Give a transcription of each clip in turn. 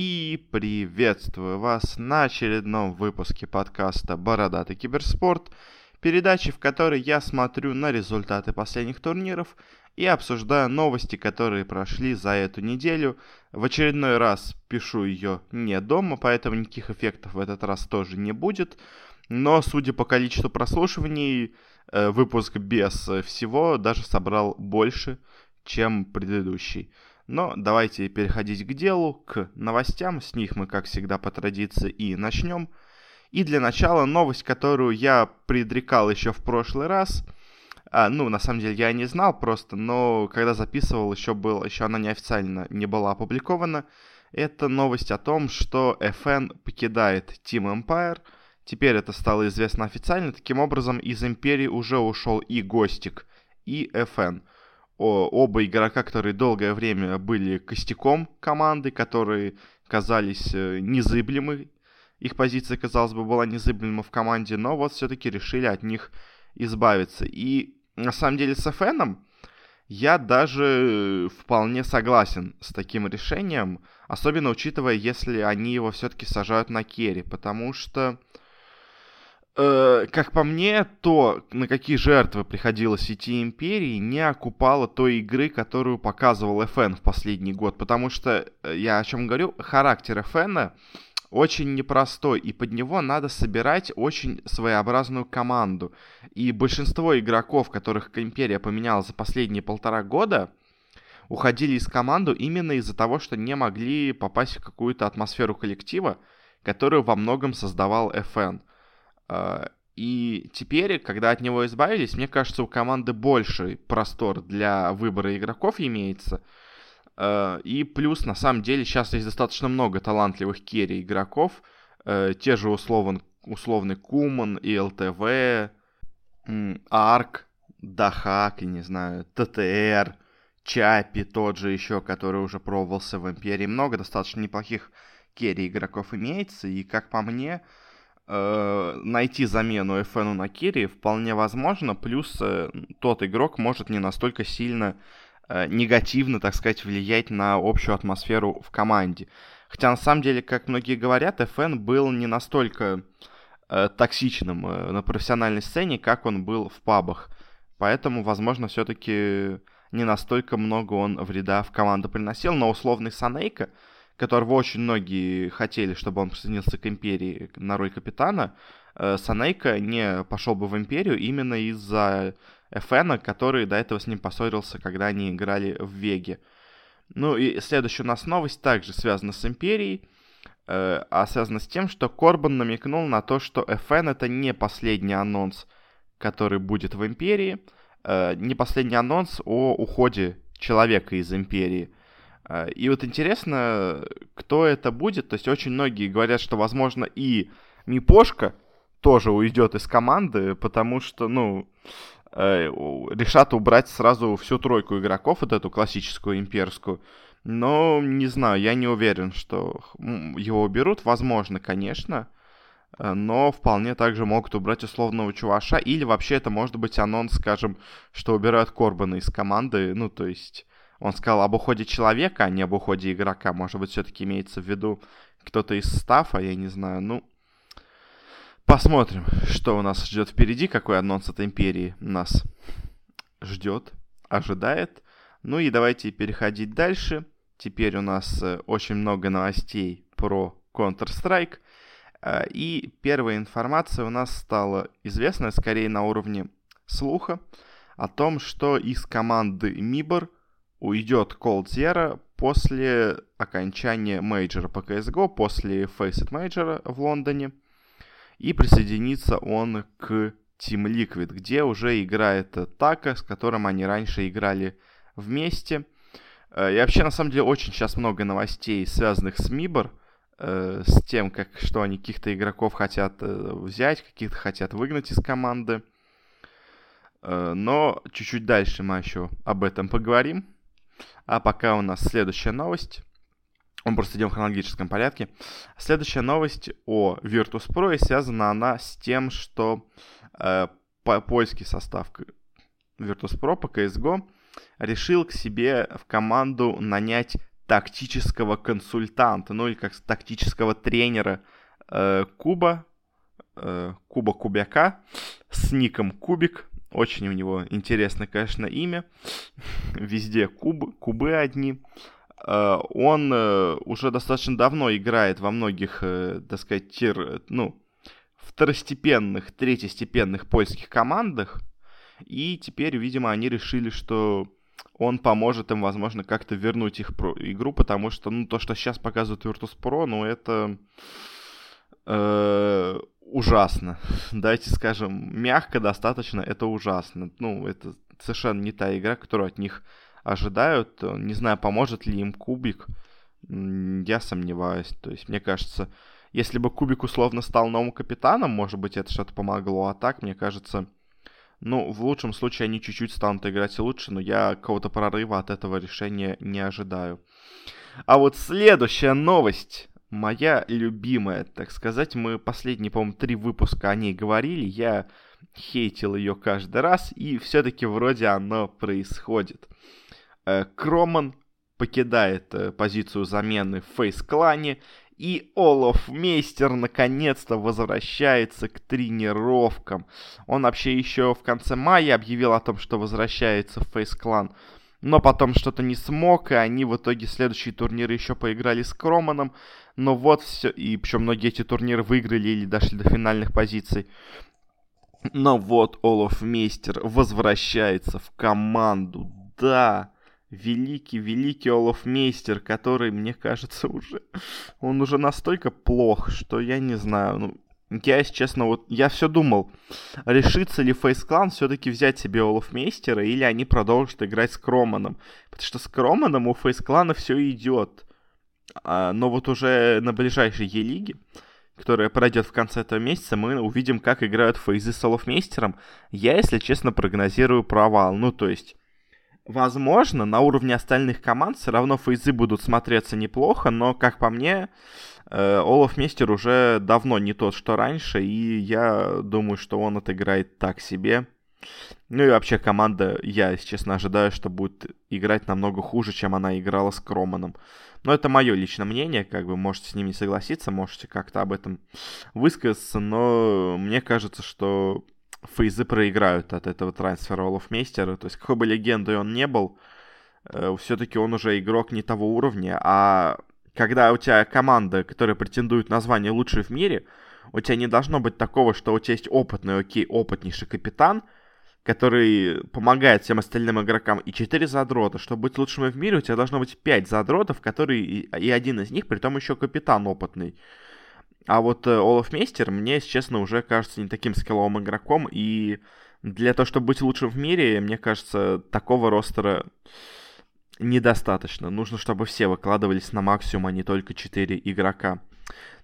И приветствую вас на очередном выпуске подкаста «Бородатый киберспорт», передачи, в которой я смотрю на результаты последних турниров и обсуждаю новости, которые прошли за эту неделю. В очередной раз пишу ее не дома, поэтому никаких эффектов в этот раз тоже не будет. Но, судя по количеству прослушиваний, э, выпуск без всего даже собрал больше, чем предыдущий. Но давайте переходить к делу, к новостям. С них мы, как всегда, по традиции и начнем. И для начала новость, которую я предрекал еще в прошлый раз. А, ну, на самом деле, я не знал просто, но когда записывал, еще, был, еще она неофициально не была опубликована. Это новость о том, что FN покидает Team Empire. Теперь это стало известно официально. Таким образом, из Империи уже ушел и Гостик, и FN оба игрока, которые долгое время были костяком команды, которые казались э, незыблемы. Их позиция, казалось бы, была незыблема в команде, но вот все-таки решили от них избавиться. И на самом деле с ФНом я даже вполне согласен с таким решением, особенно учитывая, если они его все-таки сажают на керри, потому что Э, как по мне, то, на какие жертвы приходилось идти Империи, не окупало той игры, которую показывал FN в последний год. Потому что, э, я о чем говорю, характер FN очень непростой, и под него надо собирать очень своеобразную команду. И большинство игроков, которых Империя поменяла за последние полтора года, уходили из команды именно из-за того, что не могли попасть в какую-то атмосферу коллектива, которую во многом создавал FN. А, и теперь, когда от него избавились, мне кажется, у команды больший простор для выбора игроков имеется. А, и плюс, на самом деле, сейчас есть достаточно много талантливых керри игроков. А, те же условно, условный Куман, и ЛТВ, Арк, Дахак, я не знаю, ТТР, Чапи тот же еще, который уже пробовался в Империи. Много достаточно неплохих керри игроков имеется. И, как по мне, найти замену FN на керри вполне возможно, плюс э, тот игрок может не настолько сильно э, негативно, так сказать, влиять на общую атмосферу в команде. Хотя на самом деле, как многие говорят, FN был не настолько э, токсичным э, на профессиональной сцене, как он был в пабах. Поэтому, возможно, все-таки не настолько много он вреда в команду приносил, но условный Санейка, которого очень многие хотели, чтобы он присоединился к Империи на роль капитана, э, Санейка не пошел бы в Империю именно из-за Эфена, который до этого с ним поссорился, когда они играли в Веге. Ну и следующая у нас новость также связана с Империей, э, а связана с тем, что Корбан намекнул на то, что FN это не последний анонс, который будет в Империи, э, не последний анонс о уходе человека из Империи. А, и вот интересно, кто это будет. То есть очень многие говорят, что, возможно, и Мипошка тоже уйдет из команды, потому что, ну, э, решат убрать сразу всю тройку игроков, вот эту классическую имперскую. Но не знаю, я не уверен, что его уберут. Возможно, конечно. Э, но вполне также могут убрать условного чуваша. Или вообще это может быть анонс, скажем, что убирают Корбана из команды. Ну, то есть он сказал об уходе человека, а не об уходе игрока. Может быть, все-таки имеется в виду кто-то из стафа, я не знаю. Ну, посмотрим, что у нас ждет впереди, какой анонс от Империи нас ждет, ожидает. Ну и давайте переходить дальше. Теперь у нас э, очень много новостей про Counter-Strike. Э, и первая информация у нас стала известна, скорее на уровне слуха, о том, что из команды MIBR уйдет Coldzera после окончания мейджора по CSGO, после Faceit мейджора в Лондоне. И присоединится он к Team Liquid, где уже играет Така, с которым они раньше играли вместе. Э, и вообще, на самом деле, очень сейчас много новостей, связанных с MIBR, э, с тем, как, что они каких-то игроков хотят э, взять, каких-то хотят выгнать из команды. Но чуть-чуть дальше мы еще об этом поговорим. А пока у нас следующая новость. Мы просто идем в хронологическом порядке. Следующая новость о Virtus.pro, и связана она с тем, что э, польский состав Virtus.pro по CSGO решил к себе в команду нанять тактического консультанта, ну или как тактического тренера э, Куба, э, Куба Кубяка с ником Кубик. Очень у него интересное, конечно, имя. Везде кубы, кубы одни. Э, он э, уже достаточно давно играет во многих, э, так сказать, тир, ну, второстепенных, третьестепенных польских командах. И теперь, видимо, они решили, что он поможет им, возможно, как-то вернуть их игру, потому что, ну, то, что сейчас показывают Virtus.pro, ну, это э, ужасно. Дайте скажем, мягко достаточно, это ужасно. Ну, это совершенно не та игра, которую от них ожидают. Не знаю, поможет ли им кубик. Я сомневаюсь. То есть, мне кажется, если бы кубик условно стал новым капитаном, может быть, это что-то помогло. А так, мне кажется, ну, в лучшем случае они чуть-чуть станут играть лучше, но я какого-то прорыва от этого решения не ожидаю. А вот следующая новость, моя любимая, так сказать, мы последние, по-моему, три выпуска о ней говорили, я хейтил ее каждый раз, и все-таки вроде оно происходит. Э, Кроман покидает э, позицию замены в фейс-клане и Олаф Мейстер наконец-то возвращается к тренировкам. Он вообще еще в конце мая объявил о том, что возвращается в Фейс Клан. Но потом что-то не смог, и они в итоге следующие турниры еще поиграли с Кроманом. Но вот все, и причем многие эти турниры выиграли или дошли до финальных позиций. Но вот Олаф Мейстер возвращается в команду. Да, великий-великий Олафмейстер, который, мне кажется, уже... Он уже настолько плох, что я не знаю, ну... Я, если честно, вот я все думал, решится ли Фейс Клан все-таки взять себе Олафмейстера, или они продолжат играть с Кроманом. Потому что с Кроманом у Фейс Клана все идет. А, но вот уже на ближайшей Е-лиге, которая пройдет в конце этого месяца, мы увидим, как играют Фейзы с Олафмейстером. Я, если честно, прогнозирую провал. Ну, то есть, Возможно, на уровне остальных команд все равно фейзы будут смотреться неплохо, но, как по мне, э, Олаф Мистер уже давно не тот, что раньше, и я думаю, что он отыграет так себе. Ну и вообще команда, я, если честно, ожидаю, что будет играть намного хуже, чем она играла с Кроманом. Но это мое личное мнение, как бы можете с ним не согласиться, можете как-то об этом высказаться, но мне кажется, что фейзы проиграют от этого трансфера Олафмейстера. То есть, какой бы легендой он не был, э, все-таки он уже игрок не того уровня. А когда у тебя команда, которая претендует на звание лучшей в мире, у тебя не должно быть такого, что у тебя есть опытный, окей, опытнейший капитан, который помогает всем остальным игрокам, и 4 задрота. Чтобы быть лучшим в мире, у тебя должно быть 5 задротов, которые, и один из них, при том еще капитан опытный. А вот э, Олаф Мейстер мне, если честно, уже кажется не таким скилловым игроком, и для того, чтобы быть лучшим в мире, мне кажется, такого ростера недостаточно. Нужно, чтобы все выкладывались на максимум, а не только 4 игрока.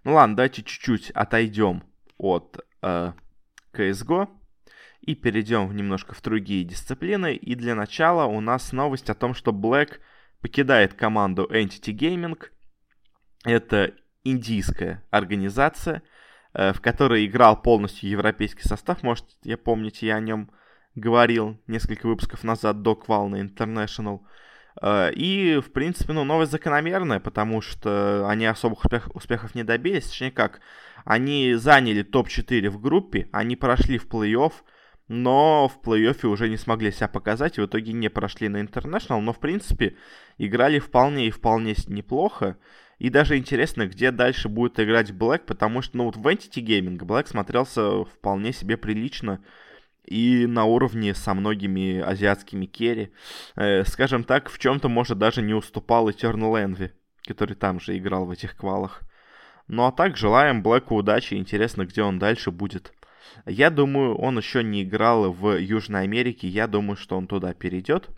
Ну ладно, давайте чуть-чуть отойдем от э, CSGO и перейдем немножко в другие дисциплины. И для начала у нас новость о том, что Black покидает команду Entity Gaming. Это индийская организация, э, в которой играл полностью европейский состав. Может, я помните, я о нем говорил несколько выпусков назад до Квална International. Э, и, в принципе, ну, новость закономерная, потому что они особых успех, успехов не добились. Точнее как, они заняли топ-4 в группе, они прошли в плей-офф, но в плей-оффе уже не смогли себя показать, и в итоге не прошли на International, но, в принципе, играли вполне и вполне неплохо. И даже интересно, где дальше будет играть Блэк, потому что, ну, вот в Entity Gaming Блэк смотрелся вполне себе прилично и на уровне со многими азиатскими керри. Э, скажем так, в чем-то, может, даже не уступал Eternal Envy, который там же играл в этих квалах. Ну а так, желаем Блэку удачи, интересно, где он дальше будет. Я думаю, он еще не играл в Южной Америке, я думаю, что он туда перейдет.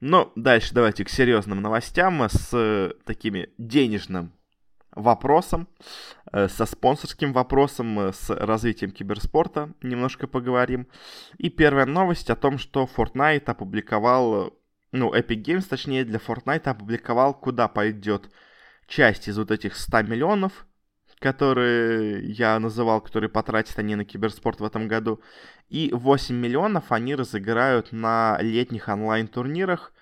Но дальше давайте к серьезным новостям с э, такими денежным вопросом, э, со спонсорским вопросом, э, с развитием киберспорта немножко поговорим. И первая новость о том, что Fortnite опубликовал, ну, Epic Games, точнее, для Fortnite опубликовал, куда пойдет часть из вот этих 100 миллионов, которые я называл, которые потратят они на киберспорт в этом году. И 8 миллионов они разыграют на летних онлайн-турнирах.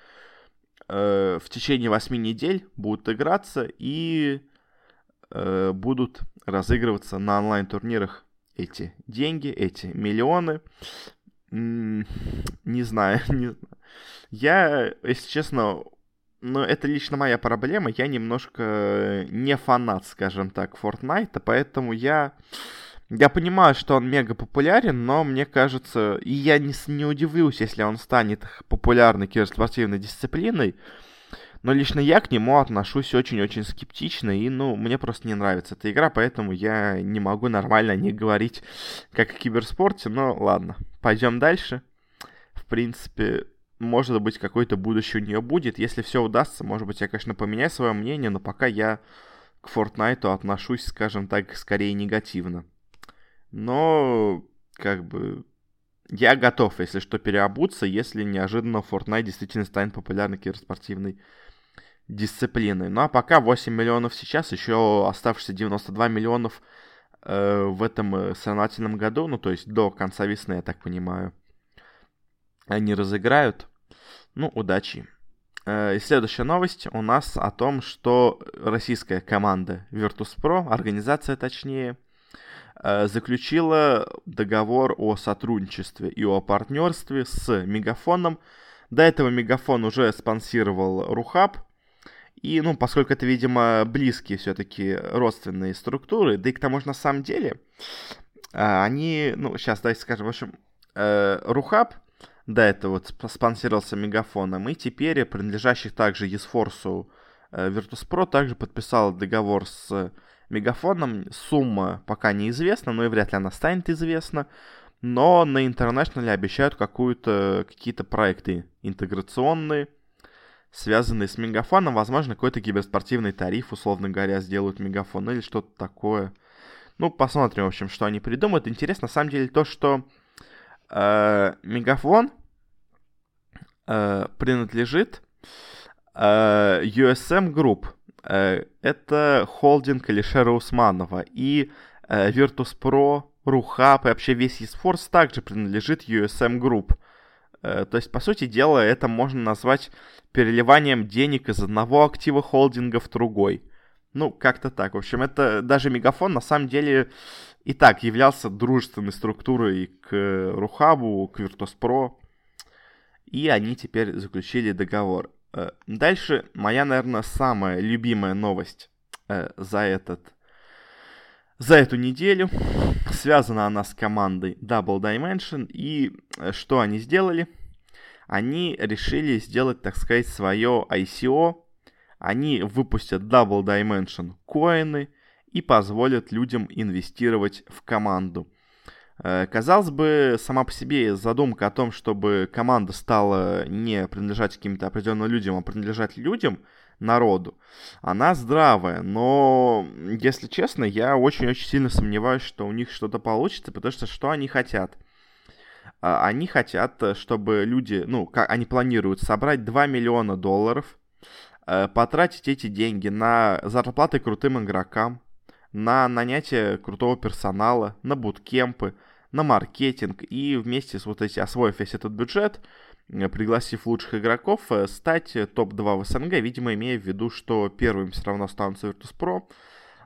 э, в течение 8 недель будут играться и э, будут разыгрываться на онлайн-турнирах эти деньги, эти миллионы. Не знаю, не знаю. Я, если честно, ну, это лично моя проблема. Я немножко не фанат, скажем так, Fortnite, поэтому я... Я понимаю, что он мега популярен, но мне кажется, и я не, не удивлюсь, если он станет популярной киберспортивной дисциплиной, но лично я к нему отношусь очень-очень скептично, и, ну, мне просто не нравится эта игра, поэтому я не могу нормально не говорить как о киберспорте, но ладно, пойдем дальше. В принципе, может быть, какое-то будущее у нее будет. Если все удастся, может быть, я, конечно, поменяю свое мнение, но пока я к Fortnite отношусь, скажем так, скорее негативно. Но, как бы, я готов, если что, переобуться, если неожиданно Fortnite действительно станет популярной киберспортивной дисциплины. Ну а пока 8 миллионов сейчас, еще оставшиеся 92 миллионов э, в этом э, соревновательном году, ну то есть до конца весны, я так понимаю, они разыграют. Ну, удачи. Э, и следующая новость у нас о том, что российская команда Virtus.pro, организация точнее, э, заключила договор о сотрудничестве и о партнерстве с Мегафоном. До этого Мегафон уже спонсировал Рухаб, и, ну, поскольку это, видимо, близкие все-таки родственные структуры, да и к тому же на самом деле, а, они, ну, сейчас давайте скажем, в общем, э, Рухаб до этого спонсировался Мегафоном, и теперь принадлежащих также Есфорсу э, Virtus.pro также подписал договор с Мегафоном. Сумма пока неизвестна, но и вряд ли она станет известна. Но на International обещают какие-то проекты интеграционные, связанные с мегафоном. Возможно, какой-то киберспортивный тариф, условно говоря, сделают мегафон или что-то такое. Ну, посмотрим, в общем, что они придумают. Интересно, на самом деле, то, что э, мегафон э, принадлежит э, USM Group. Э, это холдинг Алишера Усманова. И э, Virtus.pro, Рухаб и вообще весь eSports также принадлежит USM Group. Э, то есть, по сути дела, это можно назвать переливанием денег из одного актива холдинга в другой. Ну, как-то так. В общем, это даже Мегафон на самом деле и так являлся дружественной структурой к Рухабу, к Virtus.pro. И они теперь заключили договор. Э, дальше моя, наверное, самая любимая новость э, за этот за эту неделю. Связана она с командой Double Dimension. И э, что они сделали? Они решили сделать, так сказать, свое ICO. Они выпустят Double Dimension коины и позволят людям инвестировать в команду. Э, казалось бы, сама по себе задумка о том, чтобы команда стала не принадлежать каким-то определенным людям, а принадлежать людям – народу. Она здравая, но, если честно, я очень-очень сильно сомневаюсь, что у них что-то получится, потому что что они хотят? А, они хотят, чтобы люди, ну, как они планируют собрать 2 миллиона долларов, э, потратить эти деньги на зарплаты крутым игрокам, на нанятие крутого персонала, на буткемпы, на маркетинг и вместе с вот эти, освоив весь этот бюджет, Э, пригласив лучших игроков, э, стать топ-2 в СНГ, видимо, имея в виду, что первыми все равно станут Virtus.pro,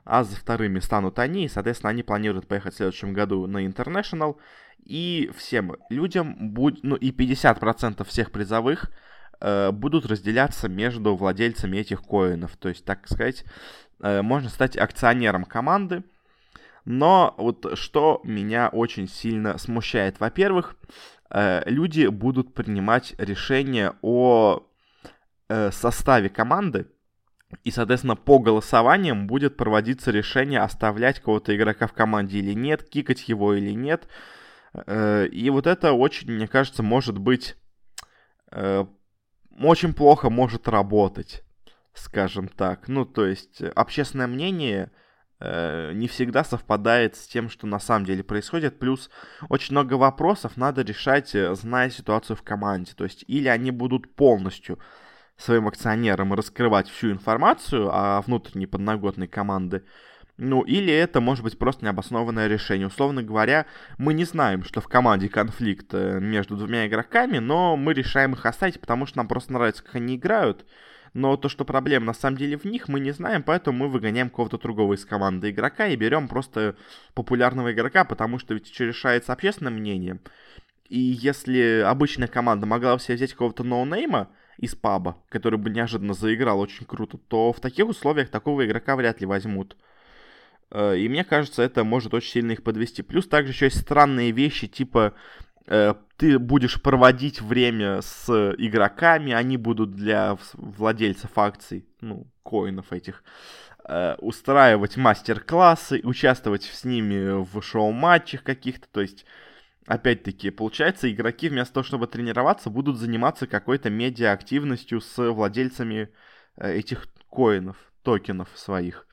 а за вторыми станут они, и, соответственно, они планируют поехать в следующем году на International, и всем людям, будь, ну и 50% всех призовых э, будут разделяться между владельцами этих коинов, то есть, так сказать, э, можно стать акционером команды, но вот что меня очень сильно смущает, во-первых, Э, люди будут принимать решение о э, составе команды, и, соответственно, по голосованиям будет проводиться решение, оставлять кого-то игрока в команде или нет, кикать его или нет. Э, и вот это очень, мне кажется, может быть очень плохо может работать, скажем так. Ну, то есть общественное мнение Э, не всегда совпадает с тем, что на самом деле происходит. Плюс очень много вопросов надо решать, э, зная ситуацию в команде. То есть или они будут полностью своим акционерам раскрывать всю информацию о внутренней подноготной команды, Ну, или это может быть просто необоснованное решение. Условно говоря, мы не знаем, что в команде конфликт э, между двумя игроками, но мы решаем их оставить, потому что нам просто нравится, как они играют. Но то, что проблема на самом деле в них, мы не знаем, поэтому мы выгоняем кого-то другого из команды игрока и берем просто популярного игрока, потому что ведь еще решается общественное мнение. И если обычная команда могла себе взять какого-то ноунейма из паба, который бы неожиданно заиграл очень круто, то в таких условиях такого игрока вряд ли возьмут. Э, и мне кажется, это может очень сильно их подвести. Плюс также еще есть странные вещи, типа ты будешь проводить время с игроками, они будут для владельцев акций, ну, коинов этих, э, устраивать мастер-классы, участвовать с ними в шоу-матчах каких-то, то есть опять-таки, получается, игроки вместо того, чтобы тренироваться, будут заниматься какой-то медиа-активностью с владельцами этих коинов, токенов своих.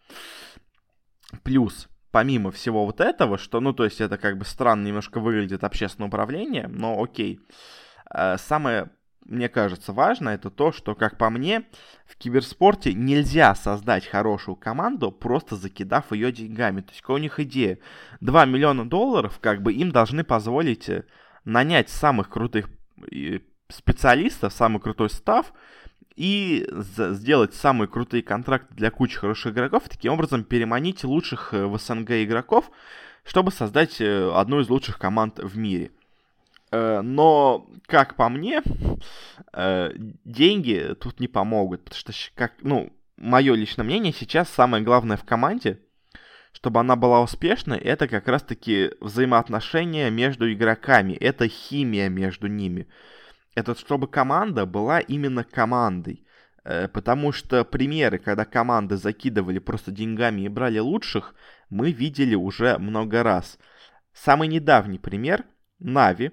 Плюс, помимо всего вот этого, что, ну, то есть это как бы странно немножко выглядит общественное управление, но окей. Э, самое, мне кажется, важно это то, что, как по мне, в киберспорте нельзя создать хорошую команду, просто закидав ее деньгами. То есть, какая у них идея? 2 миллиона долларов, как бы им должны позволить э, нанять самых крутых специалистов, самый крутой став, и сделать самые крутые контракты для кучи хороших игроков, и таким образом переманить лучших э, в СНГ игроков, чтобы создать э, одну из лучших команд в мире. Э, но, как по мне, деньги тут не помогут, потому что, как, ну, мое личное мнение, сейчас самое главное в команде, чтобы она была успешной, это как раз-таки взаимоотношения между игроками, это химия между ними это чтобы команда была именно командой. Э, потому что примеры, когда команды закидывали просто деньгами и брали лучших, мы видели уже много раз. Самый недавний пример — Нави.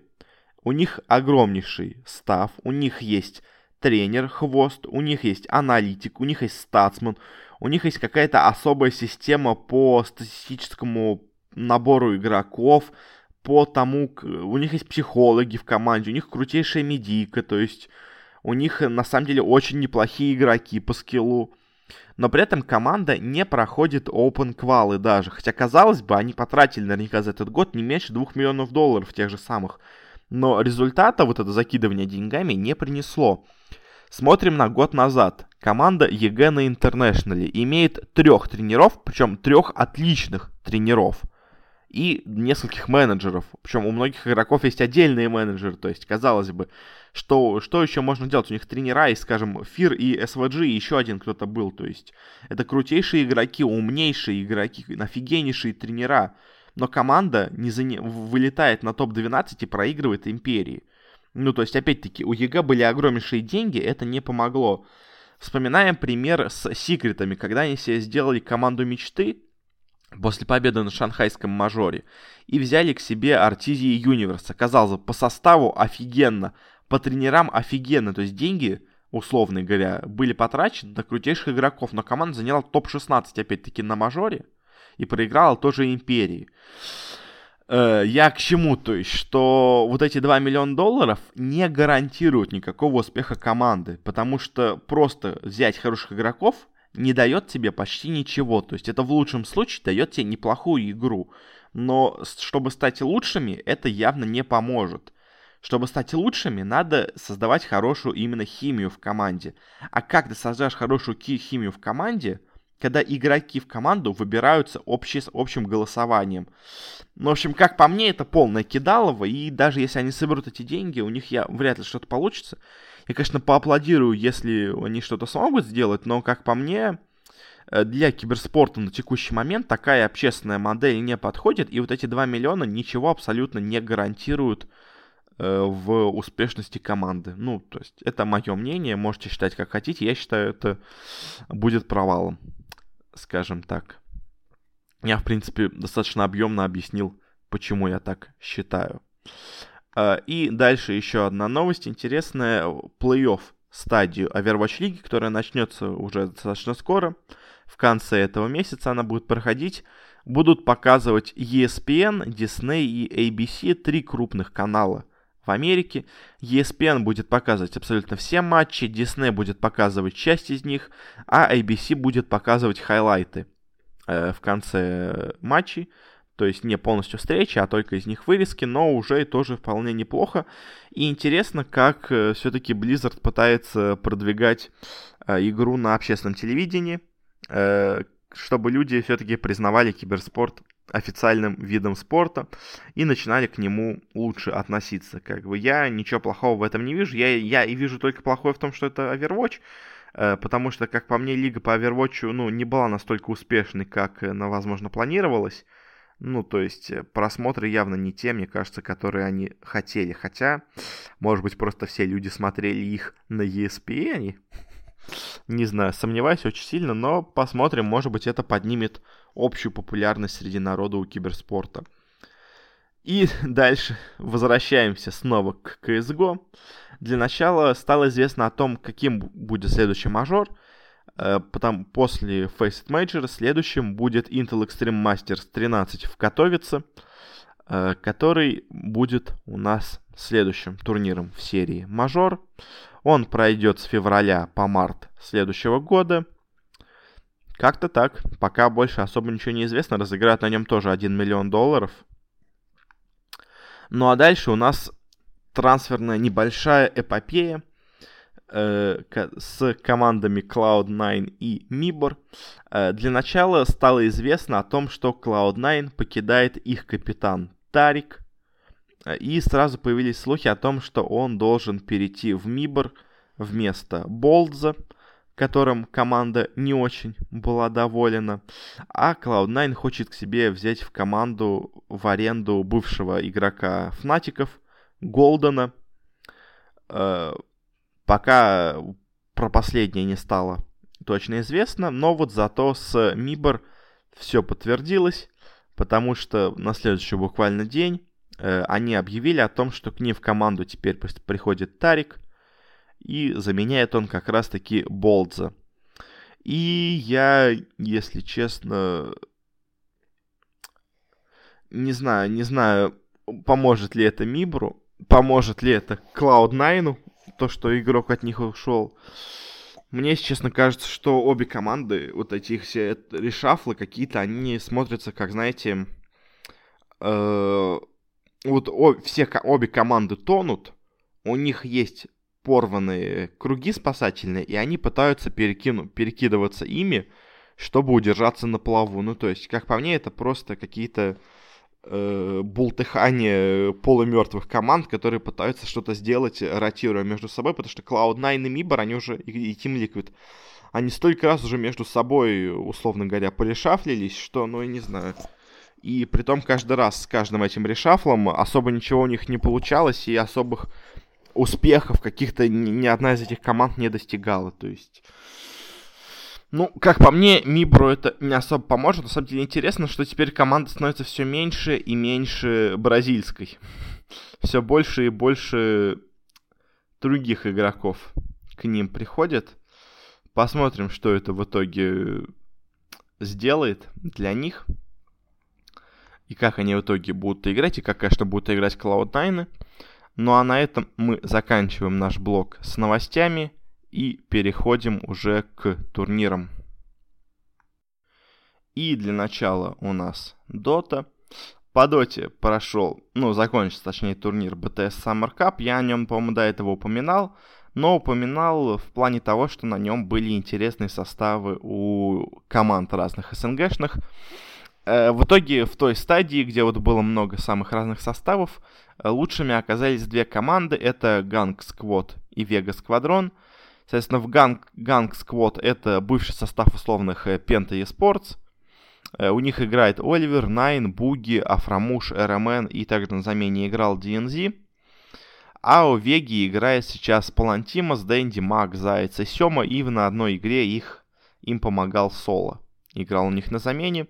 У них огромнейший став, у них есть тренер, хвост, у них есть аналитик, у них есть статсман, у них есть какая-то особая система по статистическому набору игроков, по тому, у них есть психологи в команде, у них крутейшая медийка, то есть у них на самом деле очень неплохие игроки по скиллу. Но при этом команда не проходит open квалы даже. Хотя, казалось бы, они потратили наверняка за этот год не меньше 2 миллионов долларов тех же самых. Но результата вот это закидывание деньгами не принесло. Смотрим на год назад. Команда EG на Интернешнале имеет трех тренеров, причем трех отличных тренеров – и нескольких менеджеров. Причем у многих игроков есть отдельные менеджеры, то есть, казалось бы, что, что еще можно делать? У них тренера есть, скажем, Fear и SVG, и еще один кто-то был, то есть, это крутейшие игроки, умнейшие игроки, офигеннейшие тренера, но команда не заня... вылетает на топ-12 и проигрывает Империи. Ну, то есть, опять-таки, у EG были огромнейшие деньги, это не помогло. Вспоминаем пример с секретами, когда они себе сделали команду мечты, после победы на шанхайском мажоре и взяли к себе Артизии Юниверс. Казалось бы, по составу офигенно, по тренерам офигенно, то есть деньги, условно говоря, были потрачены на крутейших игроков, но команда заняла топ-16 опять-таки на мажоре и проиграла тоже Империи. Э, я к чему, то есть, что вот эти 2 миллиона долларов не гарантируют никакого успеха команды, потому что просто взять хороших игроков не дает тебе почти ничего. То есть это в лучшем случае дает тебе неплохую игру. Но чтобы стать лучшими, это явно не поможет. Чтобы стать лучшими, надо создавать хорошую именно химию в команде. А как ты создашь хорошую химию в команде, когда игроки в команду выбираются общий, общим голосованием? Ну, в общем, как по мне, это полное кидалово, и даже если они соберут эти деньги, у них я, вряд ли что-то получится. Я, конечно, поаплодирую, если они что-то смогут сделать, но, как по мне, э, для киберспорта на текущий момент такая общественная модель не подходит, и вот эти 2 миллиона ничего абсолютно не гарантируют э, в успешности команды. Ну, то есть, это мое мнение, можете считать как хотите, я считаю, это будет провалом, скажем так. Я, в принципе, достаточно объемно объяснил, почему я так считаю. А, и дальше еще одна новость интересная. Плей-офф стадию Overwatch League, которая начнется уже достаточно скоро. В конце этого месяца она будет проходить. Будут показывать ESPN, Disney и ABC, три крупных канала в Америке. ESPN будет показывать абсолютно все матчи, Disney будет показывать часть из них, а ABC будет показывать хайлайты в конце матчей. То есть не полностью встречи, а только из них вырезки, но уже тоже вполне неплохо. И интересно, как все-таки Blizzard пытается продвигать игру на общественном телевидении, чтобы люди все-таки признавали киберспорт официальным видом спорта и начинали к нему лучше относиться. Как бы я ничего плохого в этом не вижу. Я, я и вижу только плохое в том, что это Overwatch, э, потому что, как по мне, лига по Overwatch ну, не была настолько успешной, как, ну, возможно, планировалось. Ну, то есть э, просмотры явно не те, мне кажется, которые они хотели. Хотя, может быть, просто все люди смотрели их на ESPN, не знаю, сомневаюсь очень сильно, но посмотрим, может быть, это поднимет общую популярность среди народа у киберспорта. И дальше возвращаемся снова к CSGO. Для начала стало известно о том, каким будет следующий мажор. Э, потом после Faceit Major следующим будет Intel Extreme Masters 13 в Катовице, э, который будет у нас следующим турниром в серии мажор. Он пройдет с февраля по март следующего года. Как-то так. Пока больше особо ничего не известно. Разыграют на нем тоже 1 миллион долларов. Ну а дальше у нас трансферная небольшая эпопея с командами Cloud9 и Mibor. Э, для начала стало известно о том, что Cloud9 покидает их капитан Тарик. И сразу появились слухи о том, что он должен перейти в Мибор вместо Болдза, которым команда не очень была доволена. А Cloud9 хочет к себе взять в команду в аренду бывшего игрока Фнатиков, Голдена. Э, пока про последнее не стало точно известно, но вот зато с Мибор все подтвердилось, потому что на следующий буквально день Э, они объявили о том, что к ним в команду теперь приходит Тарик, и заменяет он как раз-таки Болдза. И я, если честно, не знаю, не знаю, поможет ли это Мибру, поможет ли это Cloud9, то, что игрок от них ушел. Мне, честно, кажется, что обе команды, вот эти все решафлы какие-то, они смотрятся, как, знаете, э, вот о, все, обе команды тонут, у них есть порванные круги спасательные, и они пытаются перекину, перекидываться ими, чтобы удержаться на плаву. Ну, то есть, как по мне, это просто какие-то э, бултыхания полумертвых команд, которые пытаются что-то сделать, ротируя между собой, потому что Cloud9 и Mibor, они уже, и Team Liquid, они столько раз уже между собой, условно говоря, полишафлились, что, ну, я не знаю, и при том каждый раз с каждым этим решафлом особо ничего у них не получалось, и особых успехов каких-то ни, ни одна из этих команд не достигала. То есть... Ну, как по мне, Мибру это не особо поможет. На самом деле интересно, что теперь команда становится все меньше и меньше бразильской. Все больше и больше других игроков к ним приходят. Посмотрим, что это в итоге сделает для них и как они в итоге будут играть, и как, конечно, будут играть Cloud9. Ну а на этом мы заканчиваем наш блог с новостями и переходим уже к турнирам. И для начала у нас Dota. По Доте прошел, ну, закончился, точнее, турнир BTS Summer Cup. Я о нем, по-моему, до этого упоминал, но упоминал в плане того, что на нем были интересные составы у команд разных СНГшных. Э, в итоге в той стадии, где вот было много самых разных составов, э, лучшими оказались две команды. Это Gang Squad и Vega Squadron. Соответственно, в Gang, Gang Squad это бывший состав условных э, Penta eSports. У них играет Оливер, Найн, Буги, Афрамуш, РМН и также на замене играл DNZ. А у Веги играет сейчас Палантимас, Дэнди, Мак, Заяц и Сёма, и на одной игре их, им помогал Соло играл у них на замене.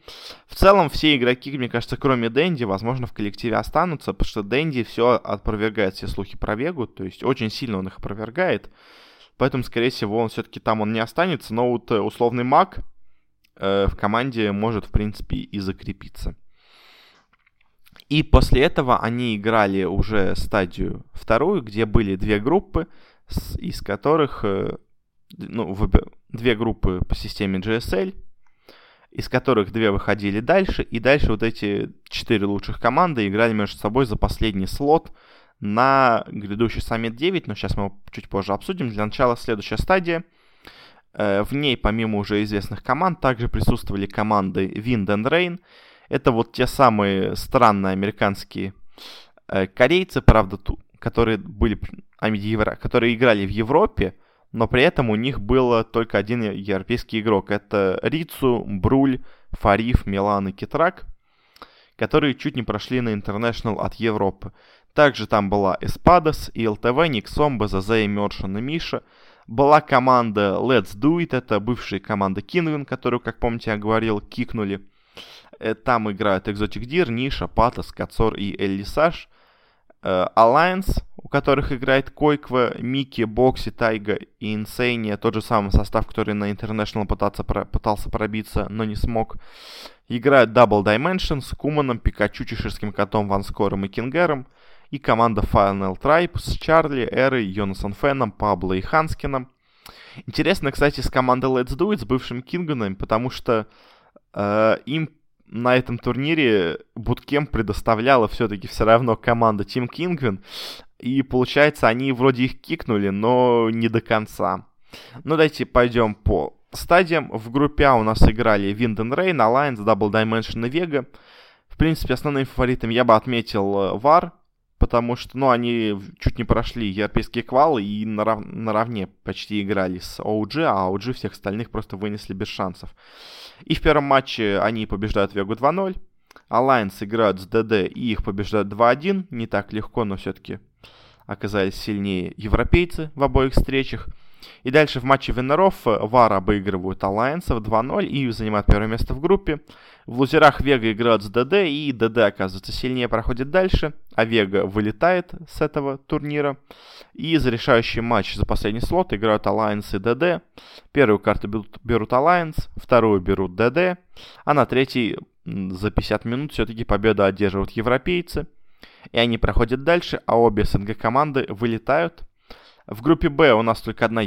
В целом, все игроки, мне кажется, кроме Дэнди, возможно, в коллективе останутся, потому что Дэнди все опровергает все слухи про Вегу, то есть очень сильно он их опровергает. Поэтому, скорее всего, он все-таки там он не останется, но вот э, условный маг э, в команде может, в принципе, и закрепиться. И после этого они играли уже стадию вторую, где были две группы, из которых, э, ну, две группы по системе GSL, из которых две выходили дальше, и дальше вот эти четыре лучших команды играли между собой за последний слот на грядущий саммит 9, но сейчас мы его чуть позже обсудим. Для начала следующая стадия. Э, в ней, помимо уже известных команд, также присутствовали команды Wind and Rain. Это вот те самые странные американские э, корейцы, правда, которые были, которые играли в Европе, но при этом у них был только один европейский игрок. Это Рицу, Бруль, Фариф, Милан и Китрак, которые чуть не прошли на International от Европы. Также там была Эспадос, ИЛТВ, Никсом, БЗЗ, Имершин и Миша. Была команда Let's Do It, это бывшая команда Кингвин, которую, как помните, я говорил, кикнули. Э, там играют Exotic Deer, Ниша, Патос, Кацор и Эллисаж. Э, Alliance, у которых играет Койква, Микки, Бокси, Тайга и Инсейния, тот же самый состав, который на International пытаться, пытался пробиться, но не смог. Играют Double Dimension с Куманом, Пикачу, Чеширским котом, Ванскором и Кингером. И команда Final Tribe с Чарли, Эрой, Йонасом Феном, Пабло и Ханскином. Интересно, кстати, с командой Let's Do It, с бывшим Кингоном, потому что э, им на этом турнире Буткем предоставляла все-таки все равно команда Team Kingwin. И получается, они вроде их кикнули, но не до конца. Ну, давайте пойдем по стадиям. В группе А у нас играли Wind Rain, Alliance, Double Dimension и Vega. В принципе, основными фаворитами я бы отметил VAR, потому что, ну, они чуть не прошли европейские квалы и нарав... наравне почти играли с OG, а OG всех остальных просто вынесли без шансов. И в первом матче они побеждают Вегу 2-0. Alliance играют с ДД и их побеждают 2-1. Не так легко, но все-таки оказались сильнее европейцы в обоих встречах. И дальше в матче Венеров Вар обыгрывают Alliance в 2-0 и занимают первое место в группе. В лузерах Вега играют с ДД, и ДД, оказывается, сильнее проходит дальше, а Вега вылетает с этого турнира. И за решающий матч за последний слот играют Alliance и ДД. Первую карту берут, берут вторую берут ДД, а на третий за 50 минут все-таки победу одерживают европейцы. И они проходят дальше, а обе СНГ команды вылетают. В группе Б у нас только одна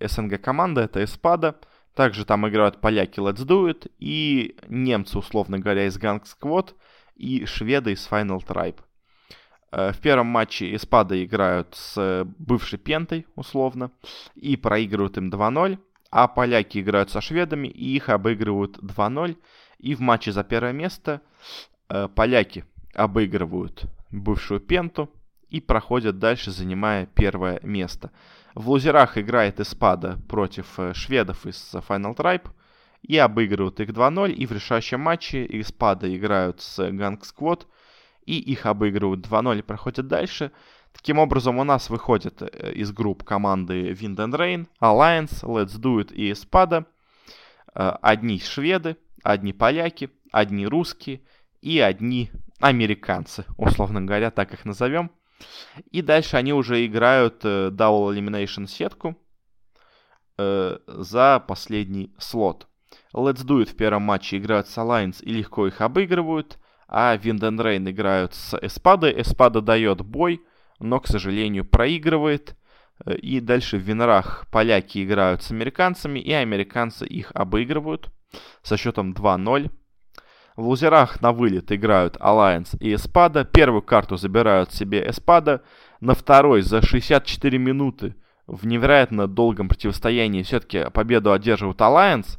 СНГ команда, это Эспада. Также там играют поляки Let's Do It и немцы, условно говоря, из Gang Squad и шведы из Final Tribe. Э, в первом матче Эспада играют с бывшей Пентой, условно, и проигрывают им 2-0, а поляки играют со шведами и их обыгрывают 2-0. И в матче за первое место э, поляки обыгрывают бывшую Пенту и проходят дальше, занимая первое место. В лузерах играет Эспада против э, шведов из Final Tribe и обыгрывают их 2-0. И в решающем матче Эспада играют с Gang Squad и их обыгрывают 2-0 и проходят дальше. Таким образом, у нас выходят э, из групп команды Wind and Rain, Alliance, Let's Do It и Espada. Э, одни шведы, одни поляки, одни русские и одни американцы, условно говоря, так их назовем. И дальше они уже играют э, Double Elimination сетку э, за последний слот. Let's Do It в первом матче играют с Alliance и легко их обыгрывают, а Wind and Rain играют с Эспадой. Эспада дает бой, но, к сожалению, проигрывает. Э, и дальше в Винрах поляки играют с американцами, и американцы их обыгрывают со счетом 2-0. В лузерах на вылет играют Alliance и Эспада. Первую карту забирают себе Эспада. На второй за 64 минуты в невероятно долгом противостоянии все-таки победу одерживают Alliance.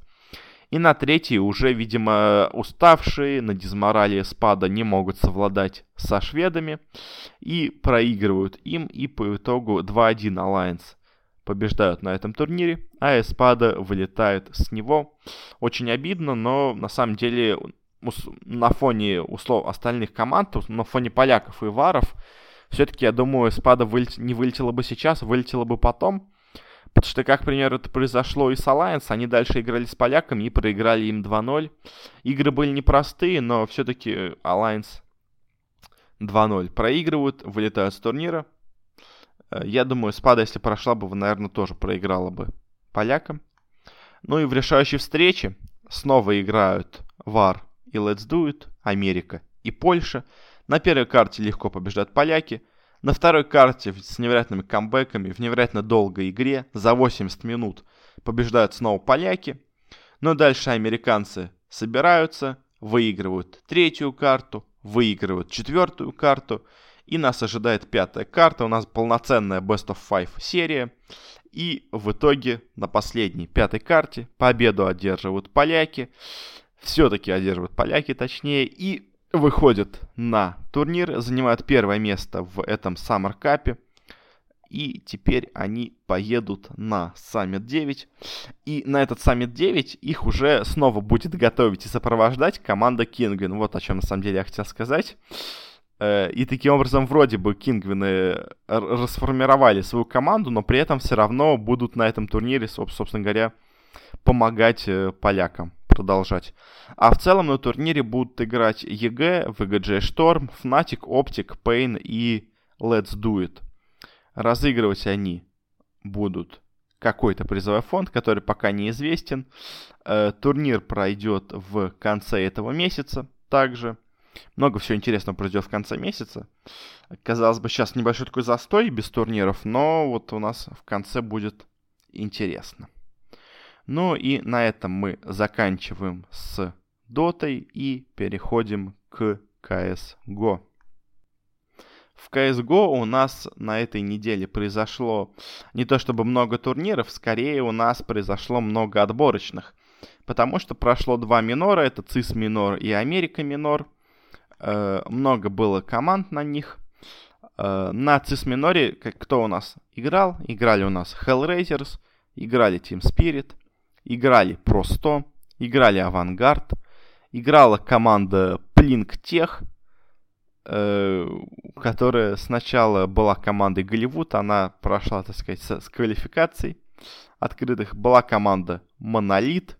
И на третий уже, видимо, уставшие на дизморале Эспада не могут совладать со шведами и проигрывают им. И по итогу 2-1 Alliance побеждают на этом турнире, а Эспада вылетает с него. Очень обидно, но на самом деле на фоне услов остальных команд, на фоне поляков и варов, все-таки, я думаю, спада не вылетела бы сейчас, вылетела бы потом. Потому что, как, к примеру, это произошло и с Alliance, они дальше играли с поляками и проиграли им 2-0. Игры были непростые, но все-таки Alliance 2-0 проигрывают, вылетают с турнира. Э, я думаю, спада, если прошла бы, наверное, тоже проиграла бы полякам. Ну и в решающей встрече снова играют Вар и Let's Do It, Америка и Польша. На первой карте легко побеждают поляки. На второй карте с невероятными камбэками в невероятно долгой игре за 80 минут побеждают снова поляки. Но дальше американцы собираются, выигрывают третью карту, выигрывают четвертую карту, и нас ожидает пятая карта, у нас полноценная Best of Five серия, и в итоге на последней пятой карте победу одерживают поляки, все-таки одерживают поляки точнее, и выходят на турнир, занимают первое место в этом Summer Cup, и теперь они поедут на Summit 9. И на этот Summit 9 их уже снова будет готовить и сопровождать команда Кингвин. Вот о чем на самом деле я хотел сказать. Э, и таким образом вроде бы Кингвины расформировали свою команду, но при этом все равно будут на этом турнире, собственно говоря, помогать э, полякам продолжать. А в целом на турнире будут играть EG, VGJ Storm, Fnatic, OpTic, paiN и Let's Do It. Разыгрывать они будут какой-то призовой фонд, который пока неизвестен. Э, турнир пройдет в конце этого месяца также. Много всего интересного произойдет в конце месяца. Казалось бы, сейчас небольшой такой застой без турниров, но вот у нас в конце будет интересно. Ну и на этом мы заканчиваем с дотой и переходим к CSGO. В CSGO у нас на этой неделе произошло не то чтобы много турниров, скорее у нас произошло много отборочных. Потому что прошло два минора, это ЦИС минор и Америка минор. Э, много было команд на них. Э, на ЦИС миноре кто у нас играл? Играли у нас Hellraisers, играли Team Spirit, играли 100, играли Авангард, играла команда Plink Tech, э, которая сначала была командой Голливуд, она прошла, так сказать, с, с квалификацией открытых. Была команда Монолит,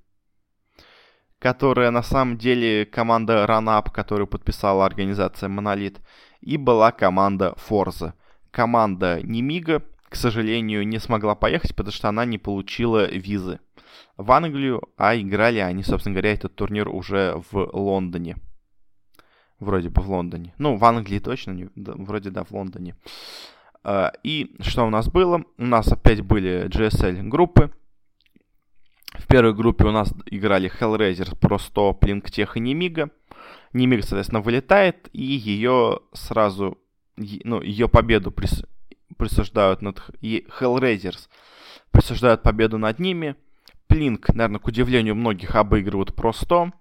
которая на самом деле команда RunUp, которую подписала организация Монолит, и была команда Forza. Команда Немига, к сожалению, не смогла поехать, потому что она не получила визы в Англию, а играли они, собственно говоря, этот турнир уже в Лондоне. Вроде бы в Лондоне. Ну, в Англии точно, не, да, вроде да, в Лондоне. Uh, и что у нас было? У нас опять были GSL группы. В первой группе у нас играли Hellraiser, просто Tech и Немига. Немига, соответственно, вылетает, и ее сразу, ну, ее победу прис, присуждают над Hellraisers, присуждают победу над ними. Плинк, наверное, к удивлению многих, обыгрывают просто.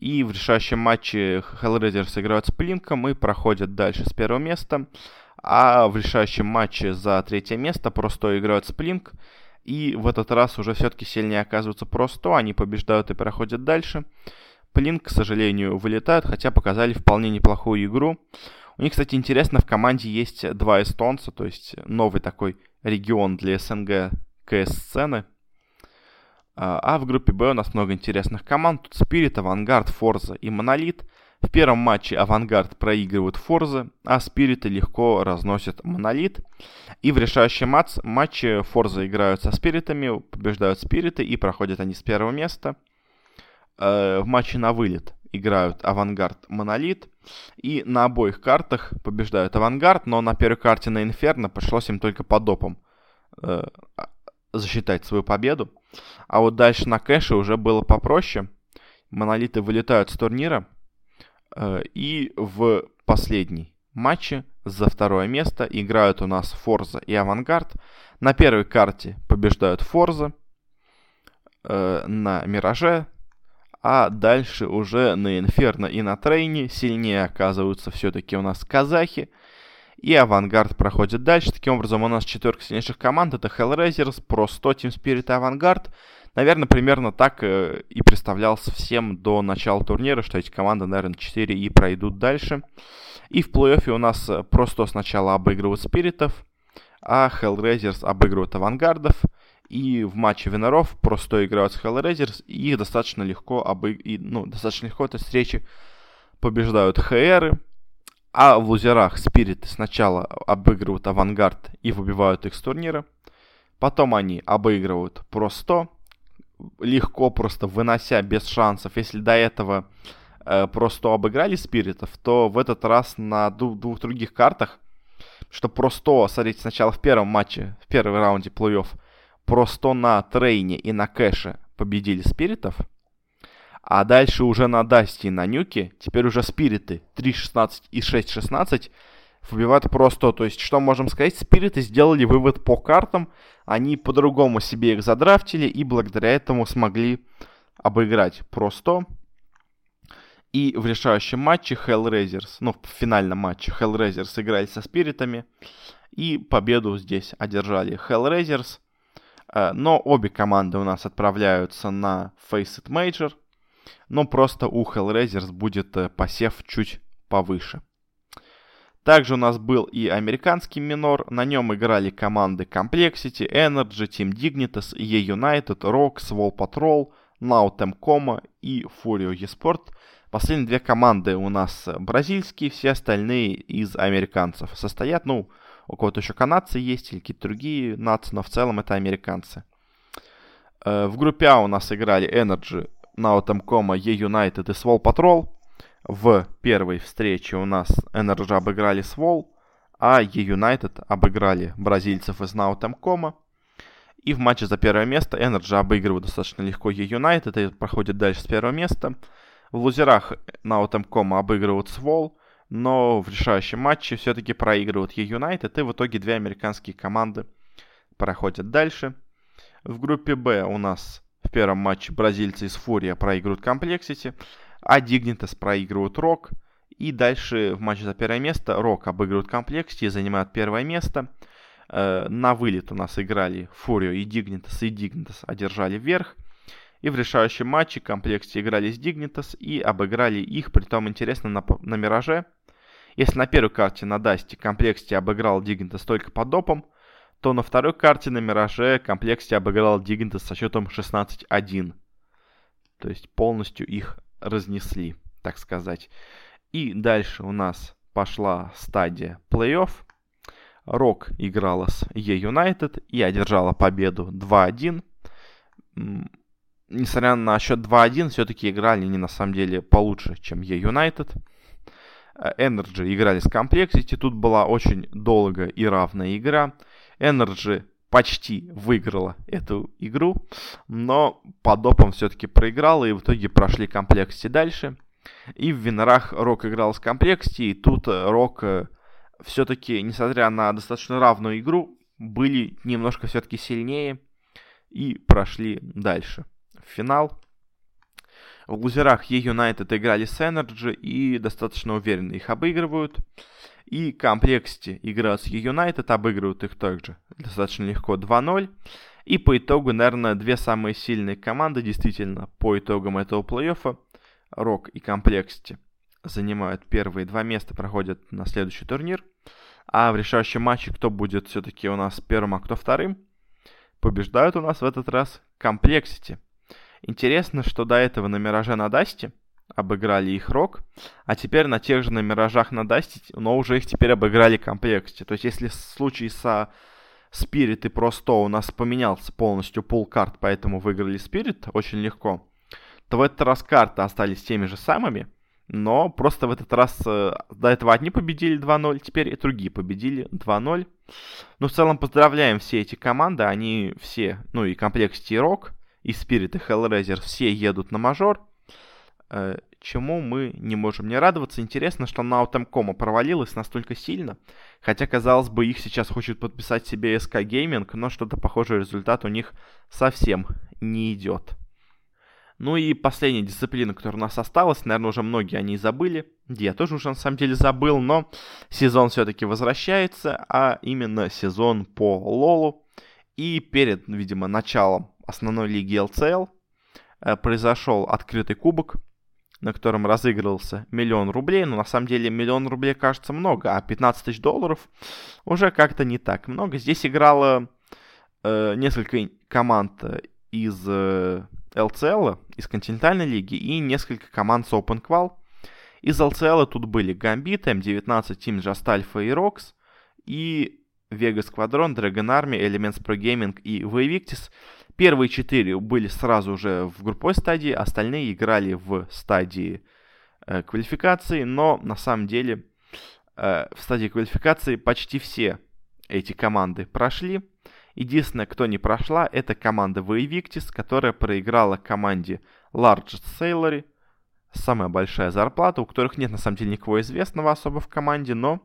И в решающем матче Hellraisers играют с Плинком и проходят дальше с первого места. А в решающем матче за третье место просто играют с Плинк. И в этот раз уже все-таки сильнее оказываются просто. Они побеждают и проходят дальше. Плинк, к сожалению, вылетают, хотя показали вполне неплохую игру. У них, кстати, интересно, в команде есть два эстонца, то есть новый такой регион для СНГ КС-сцены. А, а в группе Б у нас много интересных команд. Тут Спирит, Авангард, Форза и Монолит. В первом матче Авангард проигрывают Форза, а Спириты легко разносят Монолит. И в решающем матч, матче Форза играют со Спиритами, побеждают Спириты и проходят они с первого места. Э, в матче на вылет играют Авангард, Монолит. И на обоих картах побеждают Авангард, но на первой карте на Инферно пришлось им только по допам э, засчитать свою победу. А вот дальше на кэше уже было попроще. Монолиты вылетают с турнира. Э, и в последней матче за второе место играют у нас Форза и Авангард. На первой карте побеждают Форза. Э, на Мираже. А дальше уже на Инферно и на Трейне сильнее оказываются все-таки у нас казахи. И Авангард проходит дальше. Таким образом, у нас четверка сильнейших команд. Это Hellraisers, Pro 100, Team Spirit и Авангард. Наверное, примерно так э, и представлялся всем до начала турнира, что эти команды, наверное, 4 и пройдут дальше. И в плей-оффе у нас э, просто сначала обыгрывают Спиритов, а Hellraisers обыгрывают Авангардов. И в матче Виноров просто играют с Hellraisers, и их достаточно легко, обы... ну, достаточно легко этой встречи побеждают ХРы, а в лузерах Спириты сначала обыгрывают Авангард и выбивают их с турнира. Потом они обыгрывают Про 100, легко просто вынося без шансов. Если до этого э, просто обыграли Спиритов, то в этот раз на двух других картах, что просто, смотрите, сначала в первом матче, в первом раунде плей-офф, просто на трейне и на кэше победили Спиритов, А дальше уже на Дасте и на Нюке, теперь уже Спириты 3.16 и 6.16 выбивают просто. То есть, что можем сказать, Спириты сделали вывод по картам, они по-другому себе их задрафтили и благодаря этому смогли обыграть просто. И в решающем матче Hellraisers, ну, в финальном матче Hellraisers играли со Спиритами. И победу здесь одержали Hellraisers. Э, но обе команды у нас отправляются на Faceit Major. Но просто у Hellraisers будет э, посев чуть повыше. Также у нас был и американский минор. На нем играли команды Complexity, Energy, Team Dignitas, E-United, Rock, Swall Patrol, Coma и Furio eSport. Последние две команды у нас бразильские, все остальные из американцев состоят. Ну, у кого-то еще канадцы есть или какие-то другие нации, но в целом это американцы. Э, в группе А у нас играли Energy, Coma, E-United и Swall Patrol. В первой встрече у нас Energy обыграли Свол, а E-United обыграли бразильцев из Наутемкома. И в матче за первое место Energy обыгрывают достаточно легко E-United и проходит дальше с первого места. В лузерах Наутемкома обыгрывают Свол, но в решающем матче все-таки проигрывают E-United, и в итоге две американские команды проходят дальше. В группе Б у нас в первом матче бразильцы из Фурия проигрывают Комплексити, а Dignitas проигрывают Рок. И дальше в матче за первое место Рок обыгрывают Комплексити и занимают первое место. Э, на вылет у нас играли FURIA и Dignitas, и Dignitas одержали верх. И в решающем матче Complexity играли с Dignitas и обыграли их, при том интересно, на, на Мираже. Если на первой карте на Дасте Complexity обыграл Dignitas только по допам, то на второй карте на Мираже Complexity обыграл Dignitas со счетом 16-1. То есть полностью их разнесли, так сказать. И дальше у нас пошла стадия плей-офф. Rogue играла с eUnited и одержала победу 2-1. Несмотря на счет 2-1, все-таки играли они на самом деле получше, чем eUnited. NRG играли с Complexity. Тут была очень долгая и равная игра. NRG почти выиграла эту игру, но по допам все-таки проиграла, и в итоге прошли Complexity дальше. И в винерах Rogue играл с Complexity, и тут э, Rogue э, все-таки, несмотря на достаточно равную игру, были немножко все-таки сильнее и прошли дальше. В финал. В лузерах E-United играли с Energy и достаточно уверенно их обыгрывают. И Complexity игра с United обыгрывают их также достаточно легко 2-0. И по итогу, наверное, две самые сильные команды действительно по итогам этого плей-оффа, Rogue и Complexity, занимают первые два места, проходят на следующий турнир. А в решающем матче, кто будет все-таки у нас первым, а кто вторым, побеждают у нас в этот раз Complexity. Интересно, что до этого на Мираже на Дасте – обыграли их Rogue, а теперь на тех же на Миражах на Дасте, но уже их теперь обыграли Complexity. То есть если в случае со Spirit и Pro100 у нас поменялся полностью пул карт, поэтому выиграли Spirit очень легко, то в этот раз карты остались теми же самыми, но просто в этот раз э, до этого одни победили 2-0, теперь и другие победили 2-0. Ну, в целом, поздравляем все эти команды, они все, ну и Complexity и Rock, и Spirit, и Hellraiser все едут на мажор. Э, чему мы не можем не радоваться. Интересно, что Наутемкома провалилась настолько сильно, хотя, казалось бы, их сейчас хочет подписать себе SK Gaming, но что-то похожий результат у них совсем не идет. Ну и последняя дисциплина, которая у нас осталась, наверное, уже многие о ней забыли. Я тоже уже на самом деле забыл, но сезон все-таки возвращается, а именно сезон по Лолу. И перед, видимо, началом основной лиги LCL э, произошел открытый кубок на котором разыгрывался миллион рублей. Но на самом деле миллион рублей кажется много, а 15 тысяч долларов уже как-то не так много. Здесь играло э, несколько команд из э, LCL, из континентальной лиги, и несколько команд с Open Qual. Из LCL тут были Gambit, M19, Team Just Alpha и Rox, и Vega Squadron, Dragon Army, Elements Pro Gaming и Vivictis. Первые четыре были сразу уже в групповой стадии, остальные играли в стадии э, квалификации, но на самом деле э, в стадии квалификации почти все эти команды прошли. Единственное, кто не прошла, это команда Воевиктис, которая проиграла команде Largest Salary, самая большая зарплата, у которых нет на самом деле никого известного особо в команде, но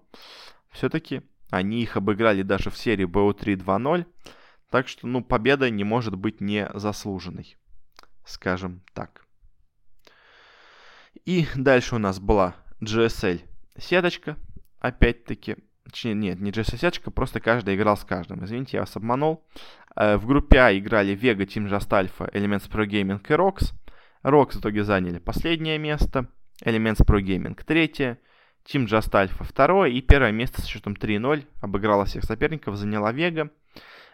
все-таки они их обыграли даже в серии BO3 2-0, так что, ну, победа не может быть не заслуженной, скажем так. И дальше у нас была GSL сеточка, опять-таки, Точнее, нет, не GSS сеточка, просто каждый играл с каждым. Извините, я вас обманул. Э, в группе А играли Vega, Team Just Alpha, Elements Pro Gaming и ROX. ROX в итоге заняли последнее место, Elements Pro Gaming третье, Team Just Alpha второе и первое место с счетом 3-0 обыграла всех соперников, заняла Vega.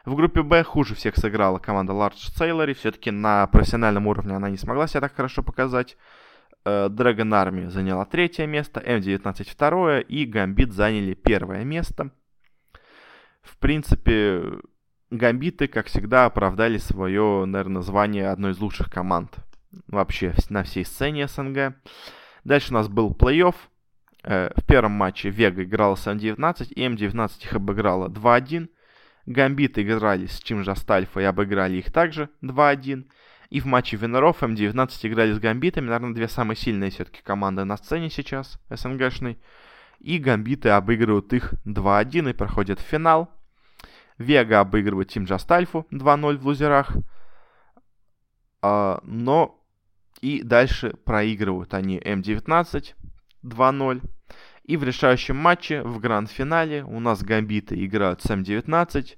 В группе Б хуже всех сыграла команда Large Sailor, все-таки на профессиональном уровне она не смогла себя так хорошо показать. Э, Dragon Army заняла третье место, М19 второе и Гамбит заняли первое место. В принципе, Гамбиты, как всегда, оправдали свое, наверное, звание одной из лучших команд вообще на всей сцене СНГ. Дальше у нас был плей-офф. Э, в первом матче Вега играла с М19, и М19 их обыграла 2-1. Гамбиты играли с Чимжастальфа и обыграли их также 2-1. И в матче Виноров М19 играли с Гамбитами, наверное, две самые сильные все-таки команды на сцене сейчас, СНГшной. И Гамбиты обыгрывают их 2-1 и проходят в финал. Вега обыгрывает Тим Джастальфу 2-0 в лузерах. А, но и дальше проигрывают они М19 2-0. И в решающем матче в гранд-финале у нас Гамбиты играют с М19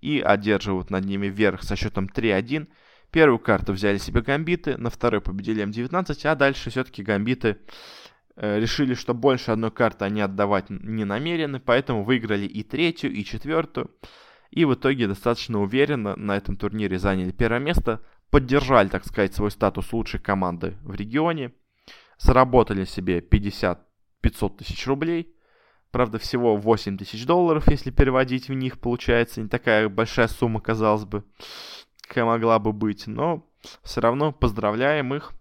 и одерживают над ними верх со счетом 3-1. Первую карту взяли себе гамбиты, на второй победили М19, а дальше все-таки гамбиты э, решили, что больше одной карты они отдавать не намерены, поэтому выиграли и третью, и четвертую. И в итоге достаточно уверенно на этом турнире заняли первое место, поддержали, так сказать, свой статус лучшей команды в регионе, заработали себе 50-500 тысяч рублей, правда всего 8 тысяч долларов, если переводить в них, получается не такая большая сумма, казалось бы какая могла бы быть, но все равно поздравляем их.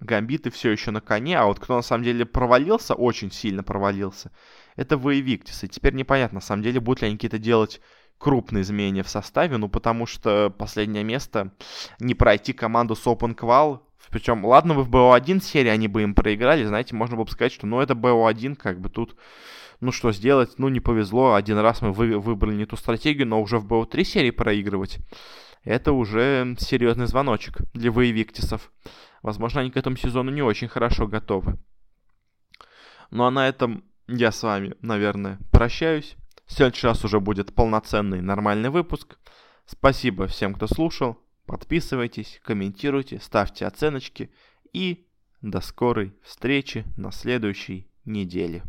Гамбиты все еще на коне, а вот кто на самом деле провалился, очень сильно провалился, это Воевиктис. И теперь непонятно, на самом деле, будут ли они какие-то делать крупные изменения в составе, ну потому что последнее место не пройти команду с Open Qual, причем, ладно, вы в BO1 серии они бы им проиграли, знаете, можно было бы сказать, что ну это BO1, как бы тут, ну что сделать, ну не повезло, один раз мы вы, выбрали не ту стратегию, но уже в BO3 серии проигрывать это уже серьезный звоночек для воевиктисов. Возможно, они к этому сезону не очень хорошо готовы. Ну а на этом я с вами, наверное, прощаюсь. В следующий раз уже будет полноценный нормальный выпуск. Спасибо всем, кто слушал. Подписывайтесь, комментируйте, ставьте оценочки. И до скорой встречи на следующей неделе.